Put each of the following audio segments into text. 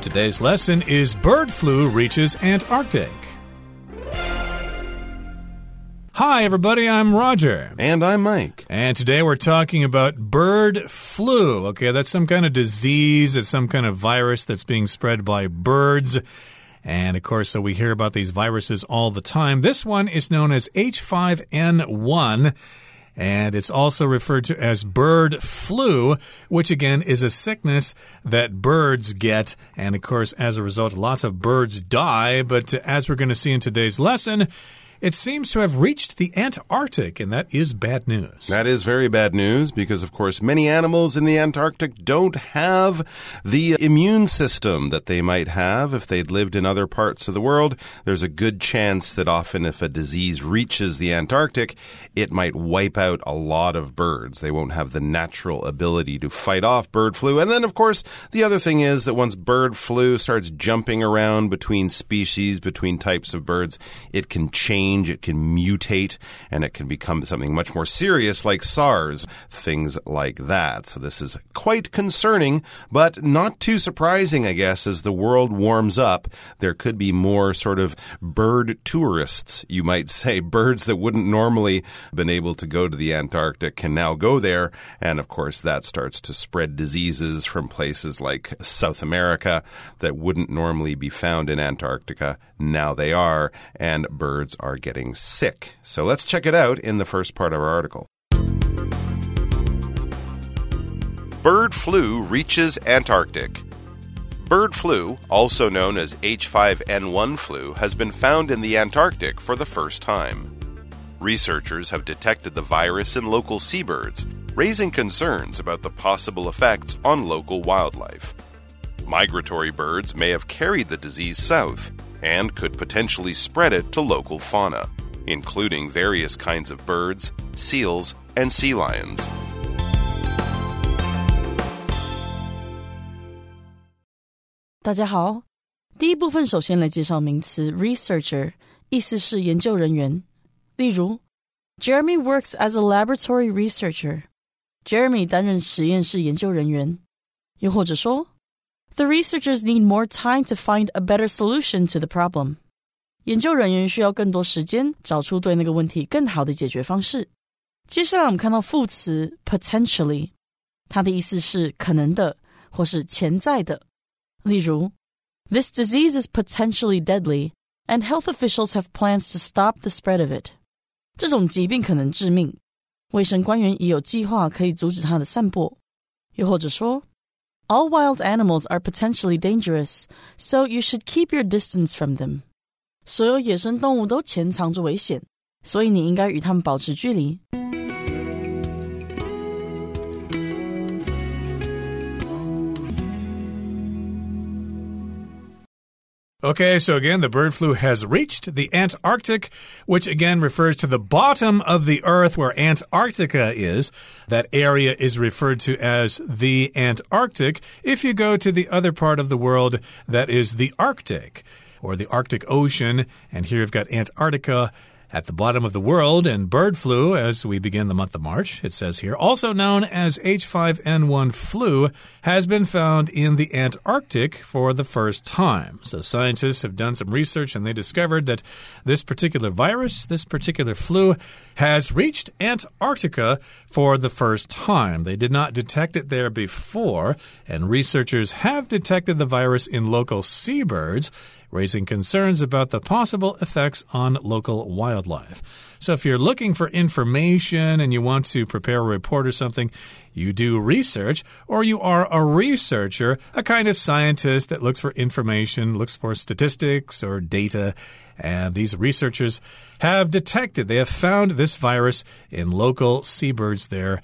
Today's lesson is Bird Flu Reaches Antarctic. Hi, everybody, I'm Roger. And I'm Mike. And today we're talking about bird flu. Okay, that's some kind of disease, it's some kind of virus that's being spread by birds. And of course, so we hear about these viruses all the time. This one is known as H5N1. And it's also referred to as bird flu, which again is a sickness that birds get. And of course, as a result, lots of birds die. But as we're going to see in today's lesson, it seems to have reached the Antarctic, and that is bad news. That is very bad news because, of course, many animals in the Antarctic don't have the immune system that they might have if they'd lived in other parts of the world. There's a good chance that often, if a disease reaches the Antarctic, it might wipe out a lot of birds. They won't have the natural ability to fight off bird flu. And then, of course, the other thing is that once bird flu starts jumping around between species, between types of birds, it can change change, it can mutate, and it can become something much more serious like SARS, things like that. So this is quite concerning, but not too surprising, I guess, as the world warms up. There could be more sort of bird tourists, you might say. Birds that wouldn't normally been able to go to the Antarctic can now go there. And of course, that starts to spread diseases from places like South America that wouldn't normally be found in Antarctica. Now they are, and birds are getting sick. So let's check it out in the first part of our article. Bird flu reaches Antarctic. Bird flu, also known as H5N1 flu, has been found in the Antarctic for the first time. Researchers have detected the virus in local seabirds, raising concerns about the possible effects on local wildlife. Migratory birds may have carried the disease south, and could potentially spread it to local fauna, including various kinds of birds, seals, and sea lions. 大家好，第一部分首先来介绍名词 researcher，意思是研究人员。例如，Jeremy works as a laboratory researcher。Jeremy 担任实验室研究人员。又或者说 the researchers need more time to find a better solution to the problem. 研究人员需要更多时间找出对那个问题更好的解决方式。接下来我们看到副词 potentially，它的意思是可能的或是潜在的。例如，This disease is potentially deadly, and health officials have plans to stop the spread of it. 这种疾病可能致命，卫生官员已有计划可以阻止它的散播。又或者说。 all wild animals are potentially dangerous, so you should keep your distance from them. 所有野生动物都潜藏着危险，所以你应该与它们保持距离。 Okay, so again, the bird flu has reached the Antarctic, which again refers to the bottom of the Earth where Antarctica is. That area is referred to as the Antarctic. If you go to the other part of the world, that is the Arctic or the Arctic Ocean. And here you've got Antarctica at the bottom of the world and bird flu as we begin the month of March. It says here, also known as H5N1 flu, has been found in the Antarctic for the first time. So scientists have done some research and they discovered that this particular virus, this particular flu, has reached Antarctica for the first time. They did not detect it there before, and researchers have detected the virus in local seabirds raising concerns about the possible effects on local wildlife. So, if you're looking for information and you want to prepare a report or something, you do research, or you are a researcher, a kind of scientist that looks for information, looks for statistics or data. And these researchers have detected, they have found this virus in local seabirds there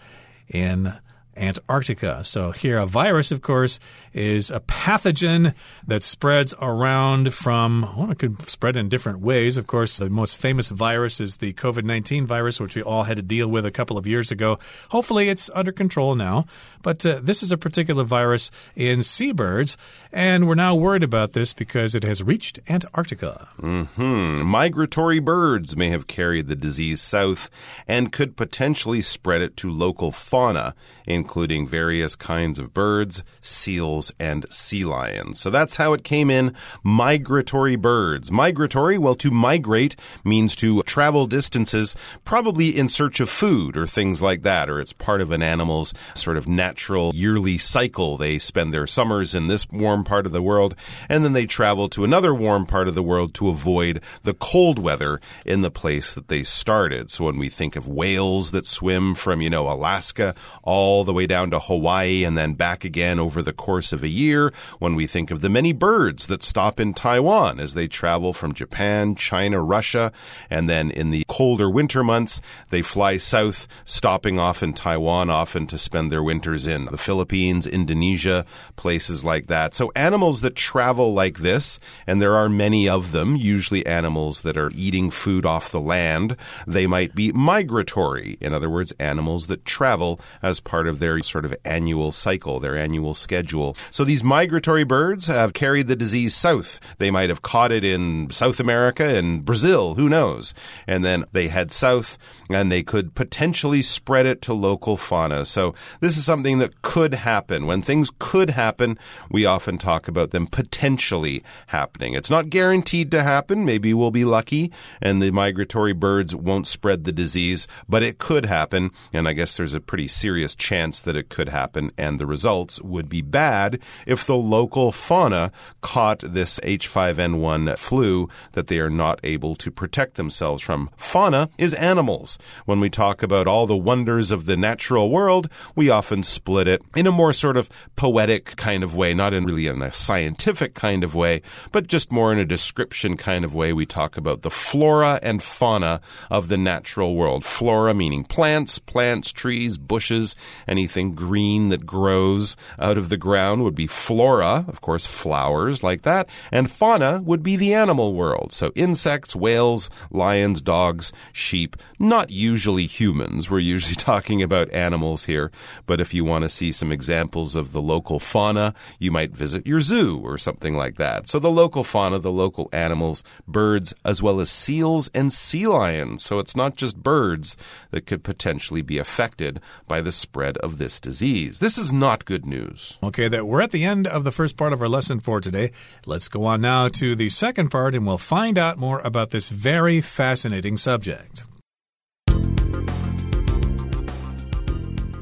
in Antarctica. So, here, a virus, of course, is a pathogen that spreads around from, well, it could spread in different ways. Of course, the most famous virus is the COVID 19 virus, which we all had to deal with a couple of years ago. Hopefully, it's under control now. But uh, this is a particular virus in seabirds, and we're now worried about this because it has reached Antarctica. Mm -hmm. Migratory birds may have carried the disease south and could potentially spread it to local fauna, including various kinds of birds, seals, and sea lions. So that's how it came in migratory birds. Migratory, well, to migrate means to travel distances, probably in search of food or things like that, or it's part of an animal's sort of natural yearly cycle. They spend their summers in this warm part of the world, and then they travel to another warm part of the world to avoid the cold weather in the place that they started. So when we think of whales that swim from, you know, Alaska all the way down to Hawaii and then back again over the course of a year, when we think of the many birds that stop in Taiwan as they travel from Japan, China, Russia, and then in the colder winter months, they fly south, stopping off in Taiwan often to spend their winters in the Philippines, Indonesia, places like that. So animals that travel like this, and there are many of them, usually animals that are eating food off the land, they might be migratory. In other words, animals that travel as part of their sort of annual cycle, their annual schedule. So these migratory birds have carried the disease south. They might have caught it in South America and Brazil, who knows? And then they head south and they could potentially spread it to local fauna. So this is something that could happen. When things could happen, we often talk about them potentially happening. It's not guaranteed to happen. Maybe we'll be lucky and the migratory birds won't spread the disease, but it could happen. And I guess there's a pretty serious chance that it could happen. And the results would be bad if the local fauna caught this H5N1 flu that they are not able to protect themselves from. Fauna is animals. When we talk about all the wonders of the natural world, we often split it in a more sort of poetic kind of way, not in really in a scientific kind of way, but just more in a description kind of way. We talk about the flora and fauna of the natural world. Flora meaning plants, plants, trees, bushes, anything green that grows out of the ground would be flora, of course, flowers like that. And fauna would be the animal world. So insects, whales, lions, dogs, sheep, not usually humans. We're usually talking about animals here. But if you want to see some examples of the local fauna, you might visit your zoo or something like that. So the local fauna, the local animals, birds, as well as seals and sea lions. So it's not just birds that could potentially be affected by the spread of this disease. This is not good news. Okay, that we're at the end of the first part of our lesson for today. Let's go on now to the second part and we'll find out more about this very fascinating subject.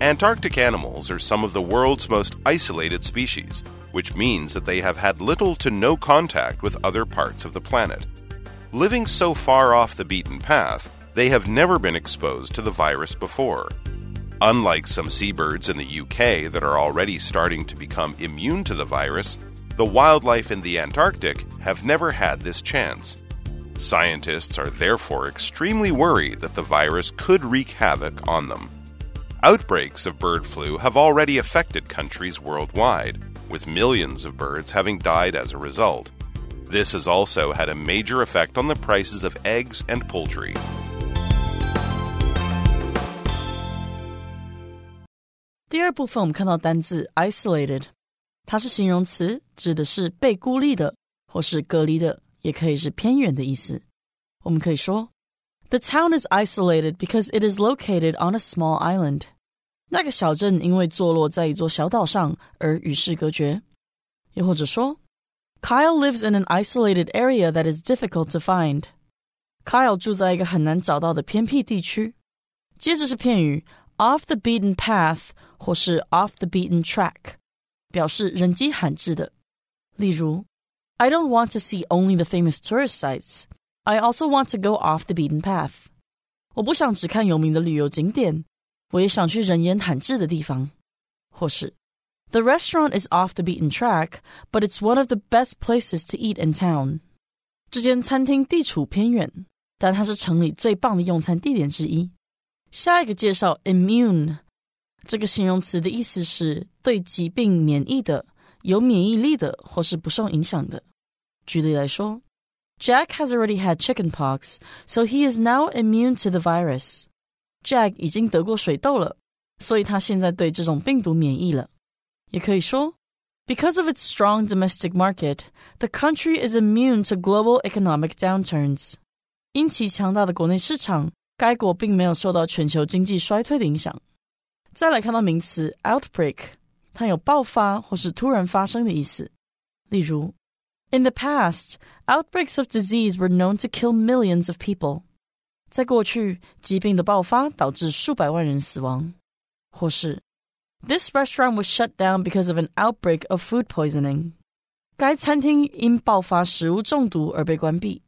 Antarctic animals are some of the world's most isolated species, which means that they have had little to no contact with other parts of the planet. Living so far off the beaten path, they have never been exposed to the virus before. Unlike some seabirds in the UK that are already starting to become immune to the virus, the wildlife in the Antarctic have never had this chance. Scientists are therefore extremely worried that the virus could wreak havoc on them. Outbreaks of bird flu have already affected countries worldwide, with millions of birds having died as a result. This has also had a major effect on the prices of eggs and poultry. 第二部分我们看到单字 isolated，它是形容词，指的是被孤立的或是隔离的，也可以是偏远的意思。我们可以说 ，The town is isolated because it is located on a small island。那个小镇因为坐落在一座小岛上而与世隔绝。又或者说，Kyle lives in an isolated area that is difficult to find。Kyle 住在一个很难找到的偏僻地区。接着是片语 off the beaten path 或是 off the beaten track，表示人迹罕至的。例如，I don't want to see only the famous tourist sites. I also want to go off the beaten path. 我不想只看有名的旅游景点，我也想去人烟罕至的地方。或是，The restaurant is off the beaten track, but it's one of the best places to eat in town. 这间餐厅地处偏远，但它是城里最棒的用餐地点之一。下一个介绍 immune 这个形容词的意思是对疾病免疫的、有免疫力的或是不受影响的。举例来说 ，Jack has already had chickenpox, so he is now immune to the virus. Jack 已经得过水痘了，所以他现在对这种病毒免疫了。也可以说，Because of its strong domestic market, the country is immune to global economic downturns. 因其强大的国内市场，该国并没有受到全球经济衰退的影响。 再来看到名词 outbreak，它有爆发或是突然发生的意思。例如 ，In the past, outbreaks of disease were known to kill millions of people。在过去，疾病的爆发导致数百万人死亡。或是 This restaurant was shut down because of an outbreak of food poisoning。该餐厅因爆发食物中毒而被关闭。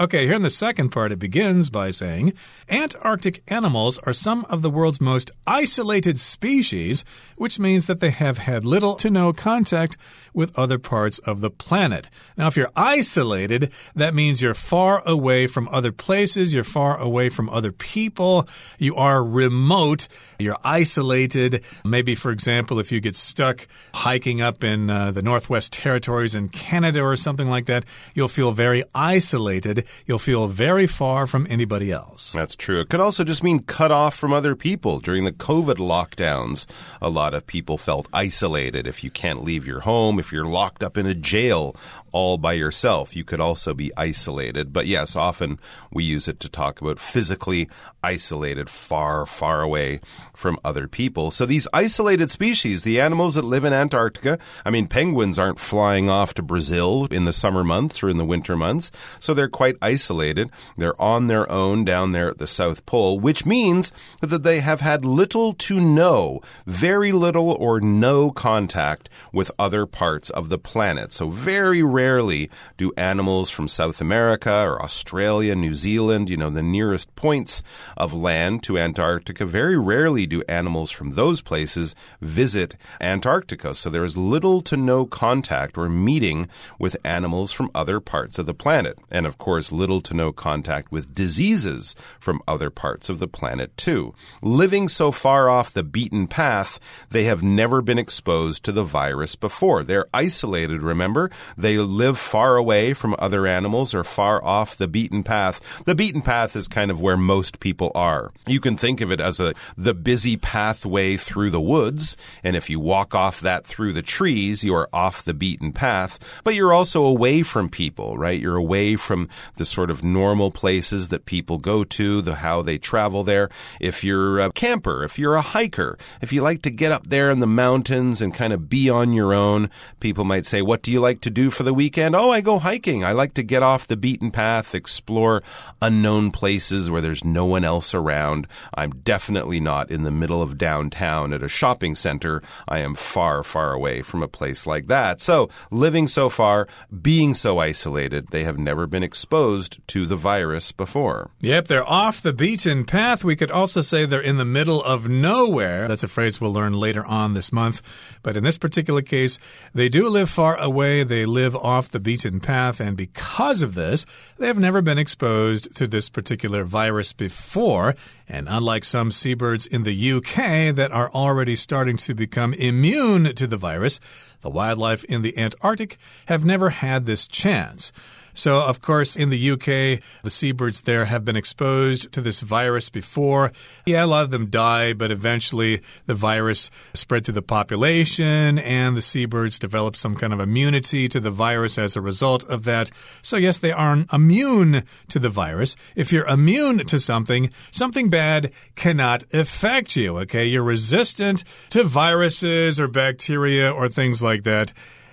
Okay, here in the second part, it begins by saying Antarctic animals are some of the world's most isolated species, which means that they have had little to no contact with other parts of the planet. Now, if you're isolated, that means you're far away from other places, you're far away from other people, you are remote, you're isolated. Maybe, for example, if you get stuck hiking up in uh, the Northwest Territories in Canada or something like that, you'll feel very isolated you'll feel very far from anybody else. That's true. It could also just mean cut off from other people. During the COVID lockdowns, a lot of people felt isolated. If you can't leave your home, if you're locked up in a jail all by yourself, you could also be isolated. But yes, often we use it to talk about physically isolated, far, far away from other people. So these isolated species, the animals that live in Antarctica, I mean, penguins aren't flying off to Brazil in the summer months or in the winter months. So they're quite isolated. They're on their own down there at the South Pole, which means that they have had little to no, very little or no contact with other parts of the planet. So very rarely do animals from South America or Australia, New Zealand, you know, the nearest points of land to Antarctica, very rarely do animals from those places visit Antarctica. So there is little to no contact or meeting with animals from other parts of the planet. And of course, little to no contact with diseases from other parts of the planet, too. Living so far off the beaten path, they have never been exposed to the virus before. They're isolated, remember? They live far away from other animals or far off the beaten path. The beaten path is kind of where most people are. You can think of it as a the busy pathway through the woods, and if you walk off that through the trees, you are off the beaten path, but you're also away from people, right? You're away from the sort of normal places that people go to, the how they travel there. If you're a camper, if you're a hiker, if you like to get up there in the mountains and kind of be on your own, people might say, "What do you like to do for the weekend?" "Oh, I go hiking. I like to get off the beaten path, explore unknown places where there's no one else around. I'm definitely not in the middle of downtown at a shopping center. I am far, far away from a place like that." So, living so far, being so isolated, they have never been exposed to the virus before. Yep, they're off the beaten path. We could also say they're in the middle of nowhere. That's a phrase we'll learn later on this month. But in this particular case, they do live far away. They live off the beaten path. And because of this, they have never been exposed to this particular virus before. And unlike some seabirds in the UK that are already starting to become immune to the virus, the wildlife in the Antarctic have never had this chance. So, of course, in the UK, the seabirds there have been exposed to this virus before. Yeah, a lot of them die, but eventually the virus spread through the population and the seabirds developed some kind of immunity to the virus as a result of that. So, yes, they are immune to the virus. If you're immune to something, something bad cannot affect you, okay? You're resistant to viruses or bacteria or things like that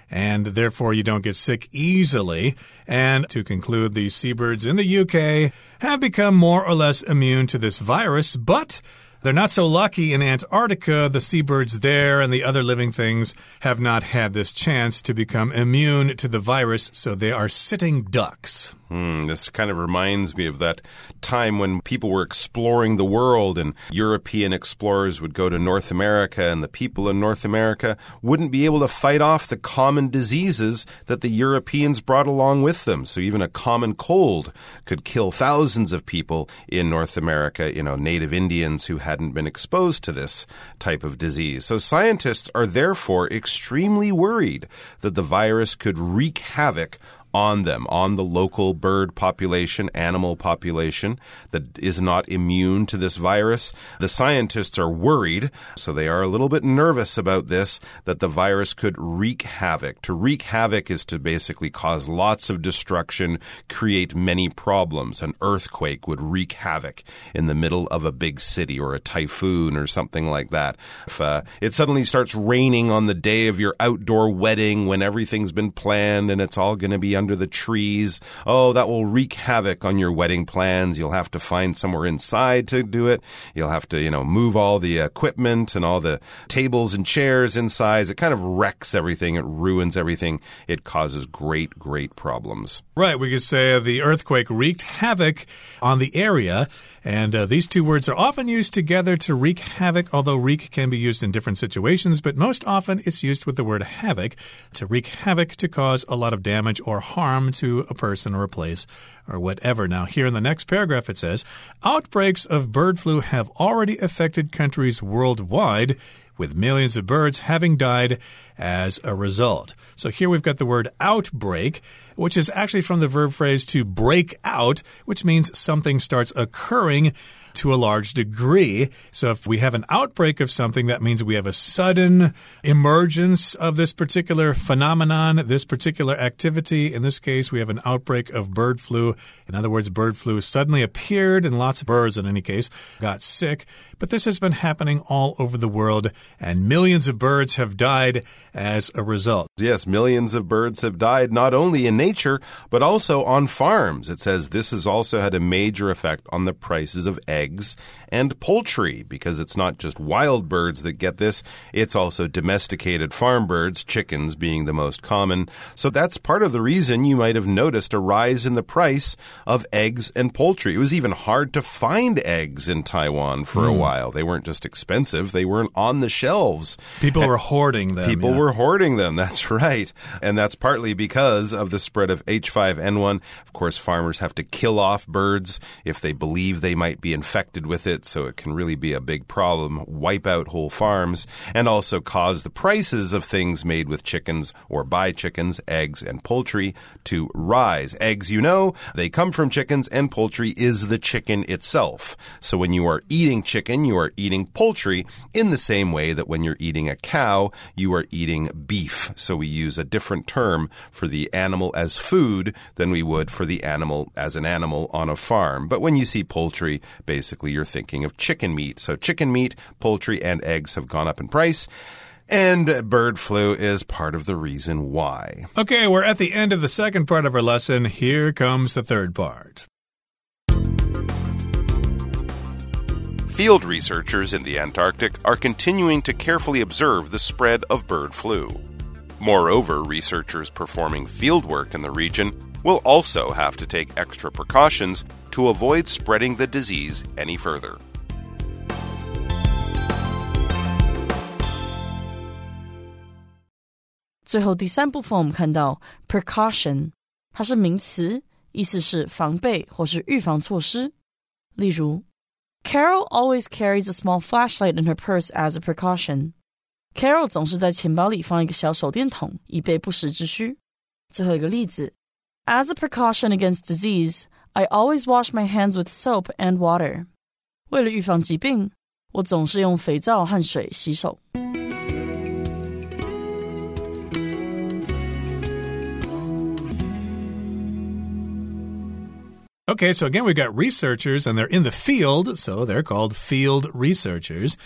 and therefore you don't get sick easily. And to conclude, the seabirds in the UK have become more or less immune to this virus, but they're not so lucky in Antarctica. The seabirds there and the other living things have not had this chance to become immune to the virus, so they are sitting ducks. Hmm, this kind of reminds me of that time when people were exploring the world and European explorers would go to North America and the people in North America wouldn't be able to fight off the common diseases that the Europeans brought along with them. So even a common cold could kill thousands of people in North America, you know, native Indians who hadn't been exposed to this type of disease. So scientists are therefore extremely worried that the virus could wreak havoc on them, on the local bird population, animal population that is not immune to this virus. The scientists are worried, so they are a little bit nervous about this, that the virus could wreak havoc. To wreak havoc is to basically cause lots of destruction, create many problems. An earthquake would wreak havoc in the middle of a big city or a typhoon or something like that. If uh, it suddenly starts raining on the day of your outdoor wedding when everything's been planned and it's all going to be under the trees, oh, that will wreak havoc on your wedding plans. You'll have to find somewhere inside to do it. You'll have to, you know, move all the equipment and all the tables and chairs inside. It kind of wrecks everything. It ruins everything. It causes great, great problems. Right. We could say the earthquake wreaked havoc on the area. And uh, these two words are often used together to wreak havoc, although wreak can be used in different situations, but most often it's used with the word havoc to wreak havoc to cause a lot of damage or harm to a person or a place or whatever. Now, here in the next paragraph, it says outbreaks of bird flu have already affected countries worldwide with millions of birds having died as a result. So here we've got the word outbreak, which is actually from the verb phrase to break out, which means something starts occurring to a large degree. So if we have an outbreak of something, that means we have a sudden emergence of this particular phenomenon, this particular activity. In this case, we have an outbreak of bird flu. In other words, bird flu suddenly appeared, and lots of birds, in any case, got sick. But this has been happening all over the world, and millions of birds have died as a result. Yes, millions of birds have died not only in nature, but also on farms. It says this has also had a major effect on the prices of eggs and poultry because it's not just wild birds that get this, it's also domesticated farm birds, chickens being the most common. So that's part of the reason you might have noticed a rise in the price of eggs and poultry. It was even hard to find eggs in Taiwan for mm. a hmm. while. They weren't just expensive, they weren't on the shelves. People and were hoarding them. People yeah. were hoarding them, that's right. And that's partly because of the spread of H5N1. Of course, farmers have to kill off birds if they believe they might be infected with it, so it can really be a big problem, wipe out whole farms, and also cause the prices of things made with chickens or by chickens, eggs, and poultry to rise. Eggs, you know, they come from chickens, and poultry is the chicken itself. So when you are eating chicken, you are eating poultry in the same way that when you're eating a cow, you are eating beef. So we use a different term for the animal as food than we would for the animal as an animal on a farm. But when you see poultry, basically, you're thinking of chicken meat. So chicken meat, poultry, and eggs have gone up in price. And bird flu is part of the reason why. Okay, we're at the end of the second part of our lesson. Here comes the third part. Field researchers in the Antarctic are continuing to carefully observe the spread of bird flu. Moreover, researchers performing fieldwork in the region will also have to take extra precautions to avoid spreading the disease any further. 最后第三部分，我们看到 precaution，它是名词，意思是防备或是预防措施。例如，Carol always carries a small flashlight in her purse as a precaution。 Carol 总是在钱包里放一个小手电筒，以备不时之需。最后一个例子 as a precaution against disease, I always wash my hands with soap and water. 为了预防疾病，我总是用肥皂和水洗手。Okay, so again, we've got researchers and they're in the field, so they're called field researchers.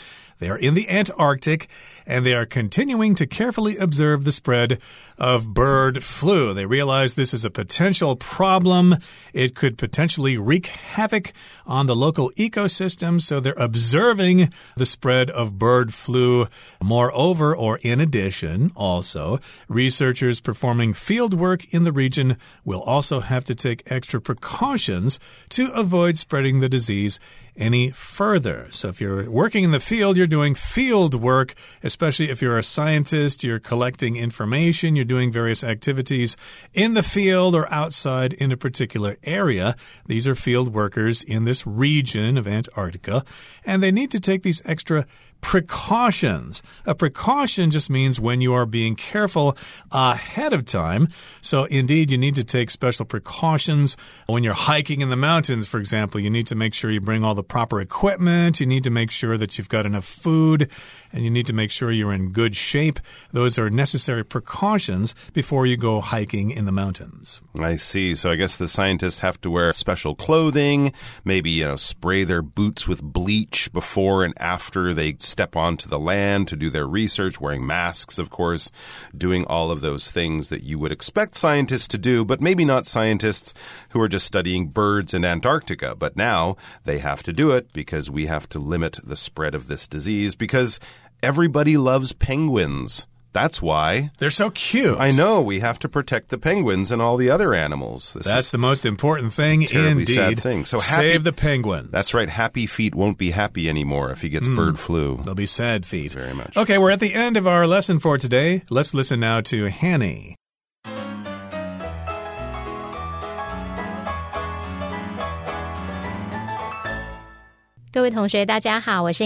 They are in the Antarctic and they are continuing to carefully observe the spread of bird flu. They realize this is a potential problem. It could potentially wreak havoc on the local ecosystem, so they're observing the spread of bird flu. Moreover, or in addition, also, researchers performing field work in the region will also have to take extra precautions to avoid spreading the disease any further. So if you're working in the field, you're doing field work, especially if you're a scientist, you're collecting information, you're doing various activities in the field or outside in a particular area. These are field workers in this region of Antarctica, and they need to take these extra precautions. A precaution just means when you are being careful ahead of time. So, indeed, you need to take special precautions when you're hiking in the mountains, for example. You need to make sure you bring all the proper equipment. You need to make sure that you've got enough food and you need to make sure you're in good shape. Those are necessary precautions before you go hiking in the mountains. I see. So I guess the scientists have to wear special clothing, maybe, you know, spray their boots with bleach before and after they step onto the land to do their research, wearing masks, of course, doing all of those things that you would expect scientists to do, but maybe not scientists who are just studying birds in Antarctica. But now they have to do it because we have to limit the spread of this disease because everybody loves penguins. That's why. They're so cute. I know. We have to protect the penguins and all the other animals. This that's the most important thing terribly indeed. sad thing. So happy, Save the penguins. That's right. Happy Feet won't be happy anymore if he gets mm, bird flu. They'll be sad feet. Very much. Okay, we're at the end of our lesson for today. Let's listen now to Hanny.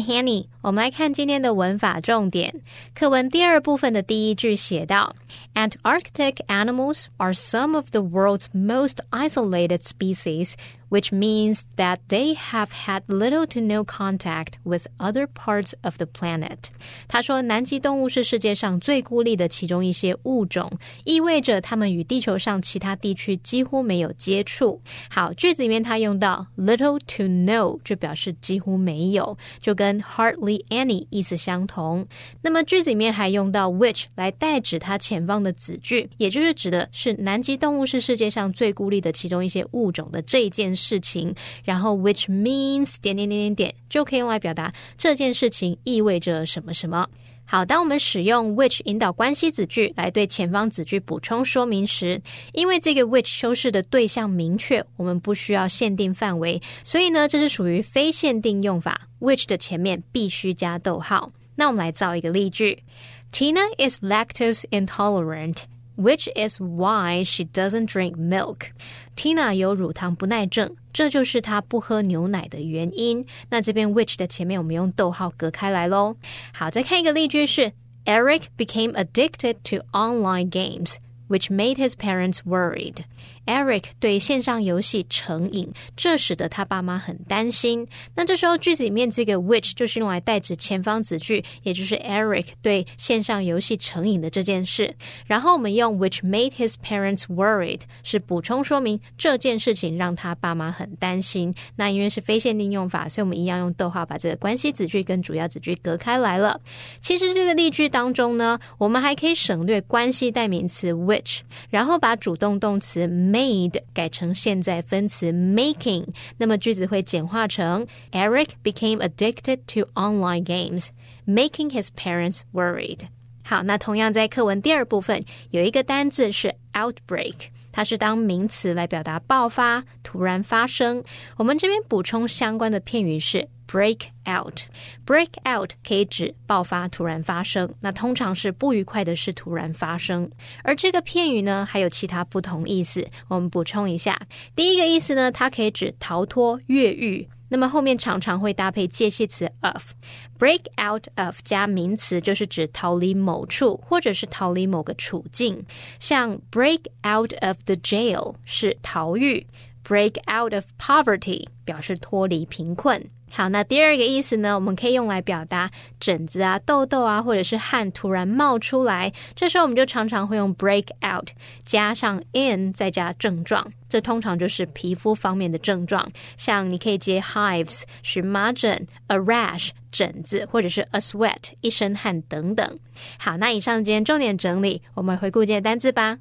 Hanny 我们来看今天的文法重点。课文第二部分的第一句写道：Antarctic animals are some of the world's most isolated species which means that they have had little to no contact with other parts of the planet。他说，南极动物是世界上最孤立的其中一些物种，意味着它们与地球上其他地区几乎没有接触。好，句子里面它用到 little to no，就表示几乎没有，就跟 hardly Any 意思相同。那么句子里面还用到 which 来代指它前方的子句，也就是指的是南极动物是世界上最孤立的其中一些物种的这件事情，然后 which means 点点点点点就可以用来表达这件事情意味着什么什么。好，当我们使用 which 引导关系子句来对前方子句补充说明时，因为这个 which 修饰的对象明确，我们不需要限定范围，所以呢，这是属于非限定用法。which 的前面必须加逗号。那我们来造一个例句：Tina is lactose intolerant。which is why she doesn't drink milk. Tina 有乳糖不耐症，这就是她不喝牛奶的原因。那这边 which 的前面我们用逗号隔开来喽。好，再看一个例句是：Eric became addicted to online games which made his parents worried. Eric 对线上游戏成瘾，这使得他爸妈很担心。那这时候句子里面这个 which 就是用来代指前方子句，也就是 Eric 对线上游戏成瘾的这件事。然后我们用 which made his parents worried 是补充说明这件事情让他爸妈很担心。那因为是非限定用法，所以我们一样用逗号把这个关系子句跟主要子句隔开来了。其实这个例句当中呢，我们还可以省略关系代名词 which，然后把主动动词。made 改成现在分词 making，那么句子会简化成 Eric became addicted to online games, making his parents worried。 好，那同样在课文第二部分有一个单字是 outbreak，它是当名词来表达爆发、突然发生。我们这边补充相关的片语是 break out。break out 可以指爆发、突然发生，那通常是不愉快的事突然发生。而这个片语呢，还有其他不同意思，我们补充一下。第一个意思呢，它可以指逃脱、越狱。那么后面常常会搭配介系词 of，break out of 加名词就是指逃离某处或者是逃离某个处境，像 break out of the jail 是逃狱，break out of poverty 表示脱离贫困。好，那第二个意思呢？我们可以用来表达疹子啊、痘痘啊，或者是汗突然冒出来。这时候我们就常常会用 break out 加上 in 再加症状，这通常就是皮肤方面的症状。像你可以接 hives 荨麻疹、a rash 疹子，或者是 a sweat 一身汗等等。好，那以上今天重点整理，我们回顾这些单词吧。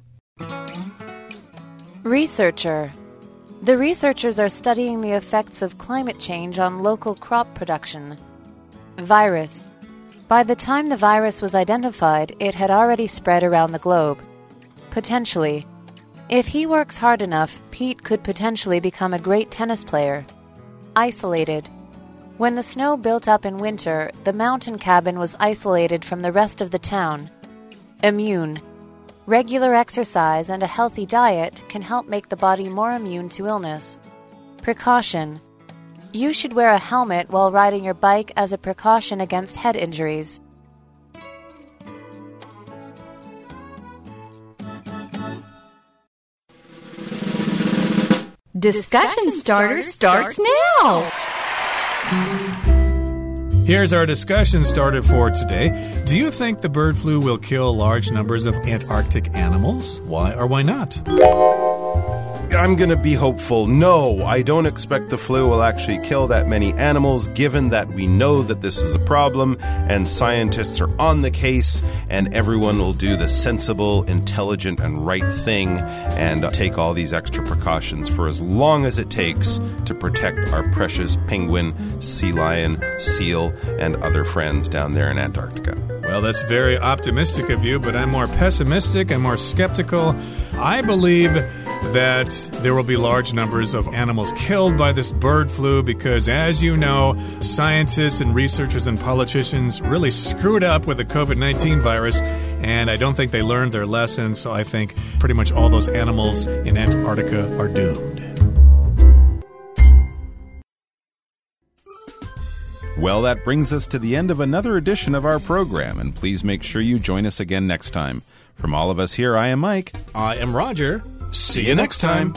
Researcher The researchers are studying the effects of climate change on local crop production. Virus. By the time the virus was identified, it had already spread around the globe. Potentially. If he works hard enough, Pete could potentially become a great tennis player. Isolated. When the snow built up in winter, the mountain cabin was isolated from the rest of the town. Immune. Regular exercise and a healthy diet can help make the body more immune to illness. Precaution You should wear a helmet while riding your bike as a precaution against head injuries. Discussion starter starts now. Here's our discussion started for today. Do you think the bird flu will kill large numbers of Antarctic animals? Why or why not? I'm going to be hopeful. No, I don't expect the flu will actually kill that many animals, given that we know that this is a problem and scientists are on the case, and everyone will do the sensible, intelligent, and right thing and take all these extra precautions for as long as it takes to protect our precious penguin, sea lion, seal, and other friends down there in Antarctica. Well, that's very optimistic of you, but I'm more pessimistic and more skeptical. I believe that there will be large numbers of animals killed by this bird flu because, as you know, scientists and researchers and politicians really screwed up with the COVID 19 virus, and I don't think they learned their lesson, so I think pretty much all those animals in Antarctica are doomed. Well, that brings us to the end of another edition of our program, and please make sure you join us again next time. From all of us here, I am Mike. I am Roger. See you next time.